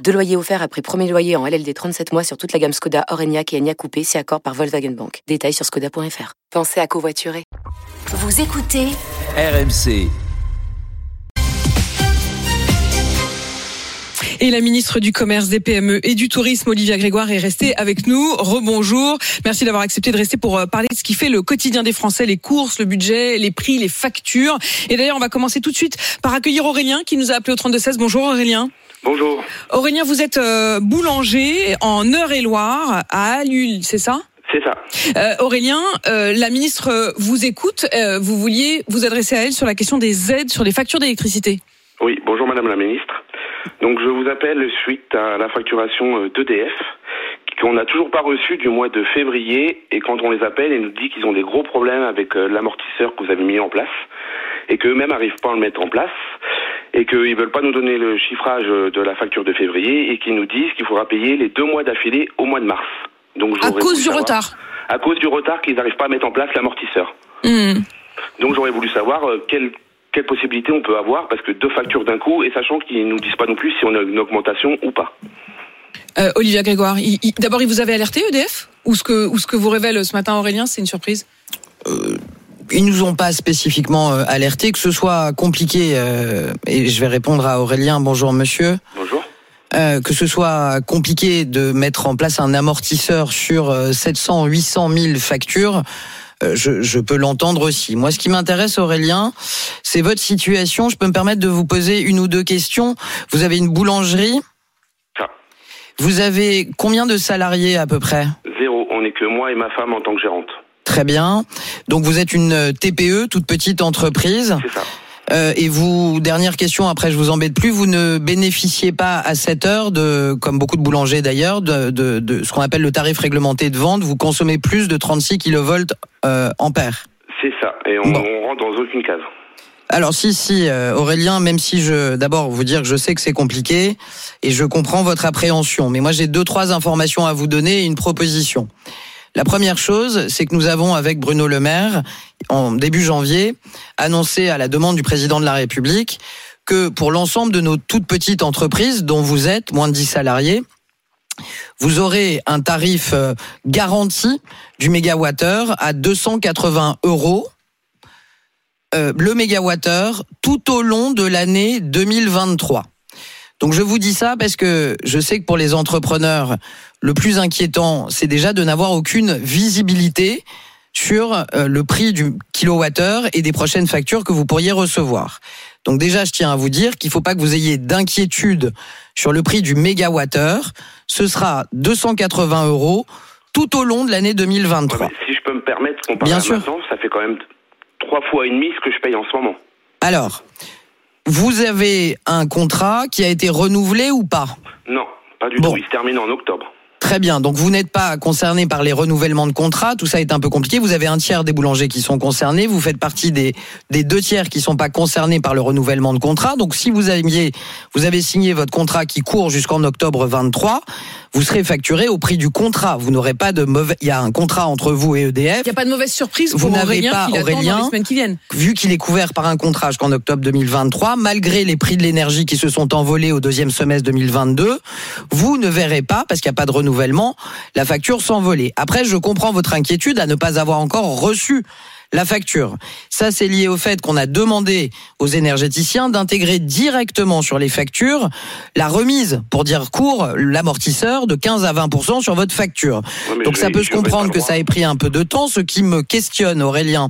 Deux loyers offerts après premier loyer en LLD 37 mois sur toute la gamme Skoda, Orenia et Enya Coupé, si accord par Volkswagen Bank. Détails sur skoda.fr. Pensez à covoiturer. Vous écoutez RMC. Et la ministre du Commerce, des PME et du Tourisme, Olivia Grégoire, est restée avec nous. Rebonjour. Merci d'avoir accepté de rester pour euh, parler de ce qui fait le quotidien des Français, les courses, le budget, les prix, les factures. Et d'ailleurs, on va commencer tout de suite par accueillir Aurélien qui nous a appelé au 3216. Bonjour Aurélien. Bonjour. Aurélien, vous êtes euh, boulanger en Eure-et-Loire à Alul, c'est ça? C'est ça. Euh, Aurélien, euh, la ministre vous écoute. Euh, vous vouliez vous adresser à elle sur la question des aides sur les factures d'électricité. Oui, bonjour Madame la Ministre. Donc je vous appelle suite à la facturation d'EDF qu'on n'a toujours pas reçue du mois de février et quand on les appelle, ils nous disent qu'ils ont des gros problèmes avec l'amortisseur que vous avez mis en place et qu'eux-mêmes n'arrivent pas à le mettre en place et qu'ils veulent pas nous donner le chiffrage euh, de la facture de février et qu'ils nous disent qu'il faudra payer les deux mois d'affilée au mois de mars. Donc À cause du savoir- retard. À cause du retard qu'ils n'arrivent pas à mettre en place l'amortisseur. Hmm. Donc j'aurais voulu savoir euh, quelle, quelle possibilité on peut avoir, parce que deux factures d'un coup, et sachant qu'ils nous disent pas non plus si on a une augmentation ou pas. Euh, Olivia Grégoire, d'abord, il vous avait alerté EDF ou ce que ou ce que vous révèle ce matin Aurélien, c'est une surprise? Ils nous ont pas spécifiquement euh, alerté que ce soit compliqué. euh, et je vais répondre à Aurélien. Bonjour monsieur. Bonjour. Euh, que ce soit compliqué de mettre en place un amortisseur sur euh, 700, 800 000 factures. euh, Je, je peux l'entendre aussi. Moi, ce qui m'intéresse, Aurélien, c'est votre situation. Je peux me permettre de vous poser une ou deux questions. Vous avez une boulangerie. Ça. Vous avez combien de salariés à peu près? Zéro. On n'est que moi et ma femme en tant que gérante. Très bien. Donc vous êtes une TPE, toute petite entreprise. C'est ça. Euh, et vous, dernière question, après je vous embête plus, vous ne bénéficiez pas à cette heure de, comme beaucoup de boulangers d'ailleurs, de, de, de ce qu'on appelle le tarif réglementé de vente. Vous consommez plus de 36 kilovolts euh, ampères. C'est ça. Et on, Bon. on rentre dans aucune case. Alors si, si, euh, Aurélien, même si je, d'abord vous dire que je sais que c'est compliqué et je comprends votre appréhension, mais moi j'ai deux trois informations à vous donner et une proposition. La première chose, c'est que nous avons avec Bruno Le Maire, en début janvier, annoncé à la demande du président de la République que pour l'ensemble de nos toutes petites entreprises, dont vous êtes moins de 10 salariés, vous aurez un tarif euh, garanti du mégawattheure à 280 euros euh, le mégawattheure tout au long de l'année 2023. Donc je vous dis ça parce que je sais que pour les entrepreneurs, le plus inquiétant, c'est déjà de n'avoir aucune visibilité sur euh, le prix du kilowattheure et des prochaines factures que vous pourriez recevoir. Donc déjà, je tiens à vous dire qu'il ne faut pas que vous ayez d'inquiétude sur le prix du mégawattheure. Ce sera 280 euros tout au long de l'année Ouais, 2023. mais si je peux me permettre, comparé Bien à sûr. maintenant, ça fait quand même trois fois et demi ce que je paye en ce moment. Alors, vous avez un contrat qui a été renouvelé ou pas? Non, pas du Bon. tout. Il se termine en octobre. Très bien. Donc vous n'êtes pas concerné par les renouvellements de contrats. Tout ça est un peu compliqué. Vous avez un tiers des boulangers qui sont concernés. Vous faites partie des, des deux tiers qui sont pas concernés par le renouvellement de contrat. Donc si vous aviez, vous avez signé votre contrat qui court jusqu'en octobre 23, vous serez facturé au prix du contrat. Vous n'aurez pas de mauvais. Il y a un contrat entre vous et EDF. Il n'y a pas de mauvaise surprise Vous n'avez Aurélien pas, qui l'attend dans Aurélien, les semaines qui viennent. vu qu'il est couvert par un contrat jusqu'en octobre 2023, malgré les prix de l'énergie qui se sont envolés au deuxième semestre 2022, vous ne verrez pas, parce qu'il n'y a pas de renouvellement, la facture s'envoler. Après, je comprends votre inquiétude à ne pas avoir encore reçu la facture. Ça, c'est lié au fait qu'on a demandé aux énergéticiens d'intégrer directement sur les factures la remise, pour dire court, l'amortisseur de 15 à 20% sur votre facture. Donc ça peut se comprendre que ça ait pris un peu de temps. Ce qui me questionne, Aurélien,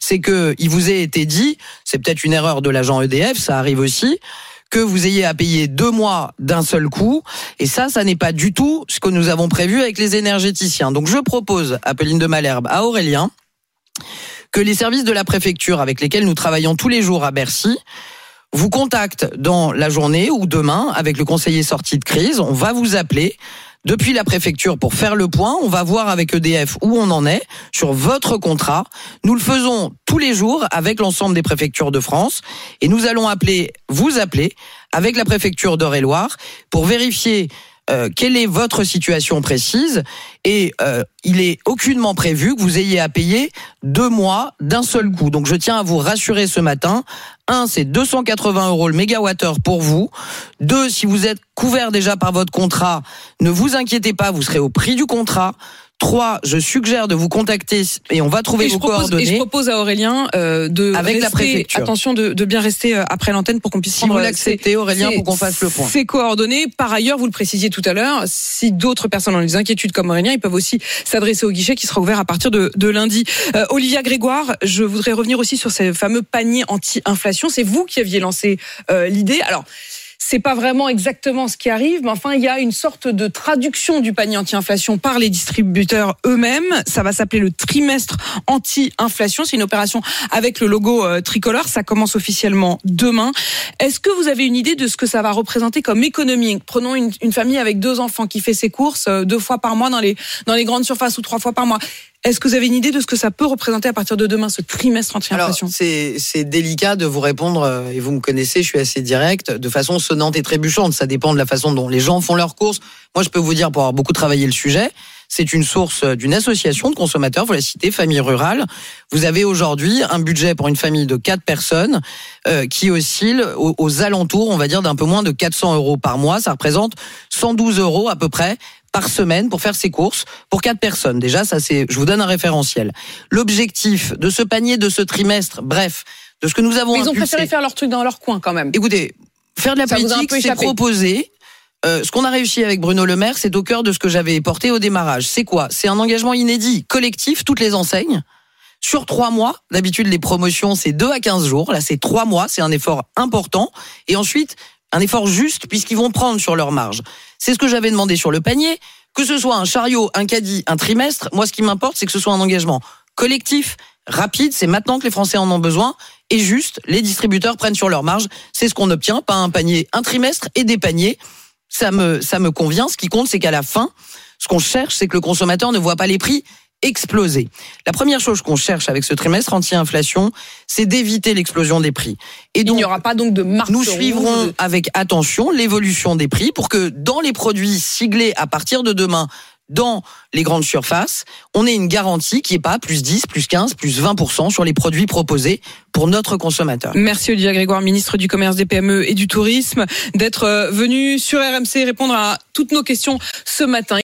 c'est que il vous ait été dit, c'est peut-être une erreur de l'agent EDF, ça arrive aussi, que vous ayez à payer deux mois d'un seul coup. Et ça, ça n'est pas du tout ce que nous avons prévu avec les énergéticiens. Donc je propose, Appeline de Malherbe, à Aurélien, que les services de la préfecture avec lesquels nous travaillons tous les jours à Bercy vous contactent dans la journée ou demain avec le conseiller sorti de crise. On va vous appeler depuis la préfecture pour faire le point. On va voir avec EDF où on en est sur votre contrat. Nous le faisons tous les jours avec l'ensemble des préfectures de France et nous allons appeler, vous appeler avec la préfecture d'Eure-et-Loire pour vérifier euh, quelle est votre situation précise et euh, il est aucunement prévu que vous ayez à payer deux mois d'un seul coup. Donc je tiens à vous rassurer ce matin. Un, c'est 280 euros le mégawattheure pour vous. Deux, si vous êtes couvert déjà par votre contrat, ne vous inquiétez pas, vous serez au prix du contrat. 3, je suggère de vous contacter et on va trouver Et vos propose, coordonnées. et je propose à Aurélien euh, de Avec la préfecture. attention de, de bien rester euh, après l'antenne pour qu'on puisse Si prendre vous euh, l'acceptez, Aurélien, pour qu'on fasse le point. Ses coordonnées. Par ailleurs, vous le précisiez tout à l'heure, si d'autres personnes ont des inquiétudes comme Aurélien, ils peuvent aussi s'adresser au guichet qui sera ouvert à partir de, de lundi. Euh, Olivia Grégoire, je voudrais revenir aussi sur ces fameux paniers anti-inflation. C'est vous qui aviez lancé euh, l'idée. Alors. C'est pas vraiment exactement ce qui arrive, mais enfin, il y a une sorte de traduction du panier anti-inflation par les distributeurs eux-mêmes. Ça va s'appeler le trimestre anti-inflation. C'est une opération avec le logo euh, tricolore. Ça commence officiellement demain. Est-ce que vous avez une idée de ce que ça va représenter comme économie? Prenons une, famille avec deux enfants qui fait ses courses euh, deux fois par mois dans les dans les grandes surfaces ou trois fois par mois. Est-ce que vous avez une idée de ce que ça peut représenter à partir de demain, ce trimestre anti-inflation? c'est délicat de vous répondre, euh, et vous me connaissez, je suis assez direct, de façon sonnante et trébuchante. Ça dépend de la façon dont les gens font leurs courses. Moi, je peux vous dire, pour avoir beaucoup travaillé le sujet, c'est une source euh, d'une association de consommateurs, vous la citez, Famille Rurale. Vous avez aujourd'hui un budget pour une famille de quatre personnes euh, qui oscille aux, aux alentours, on va dire, d'un peu moins de 400 euros par mois. Ça représente 112 euros à peu près par semaine pour faire ses courses pour quatre personnes. Déjà, ça c'est, je vous donne un référentiel. L'objectif de ce panier de ce trimestre, bref, de ce que nous avons Mais Ils ont préféré faire leur truc dans leur coin quand même. Écoutez, faire de la Ça politique, c'est proposer. Euh, ce qu'on a réussi avec Bruno Le Maire, c'est au cœur de ce que j'avais porté au démarrage. C'est quoi? C'est un engagement inédit, collectif, toutes les enseignes. Sur trois mois, d'habitude les promotions c'est 2 à 15 jours, là c'est trois mois, c'est un effort important. Et ensuite, un effort juste puisqu'ils vont prendre sur leur marge. C'est ce que j'avais demandé sur le panier. Que ce soit un chariot, un caddie, un trimestre, moi ce qui m'importe c'est que ce soit un engagement collectif, rapide, c'est maintenant que les Français en ont besoin, et juste, les distributeurs prennent sur leur marge, c'est ce qu'on obtient, pas un panier, un trimestre et des paniers. Ça me, ça me convient. Ce qui compte, c'est qu'à la fin, ce qu'on cherche, c'est que le consommateur ne voit pas les prix exploser. La première chose qu'on cherche avec ce trimestre anti-inflation, c'est d'éviter l'explosion des prix. Et Il n'y aura pas donc de marque nous suivrons de- avec attention l'évolution des prix pour que dans les produits siglés à partir de demain dans les grandes surfaces, on ait une garantie qui est pas plus 10, plus 15, plus 20% sur les produits proposés pour notre consommateur. Merci Olivia Grégoire, ministre du Commerce, des PME et du Tourisme, d'être euh, venu sur RMC répondre à toutes nos questions ce matin.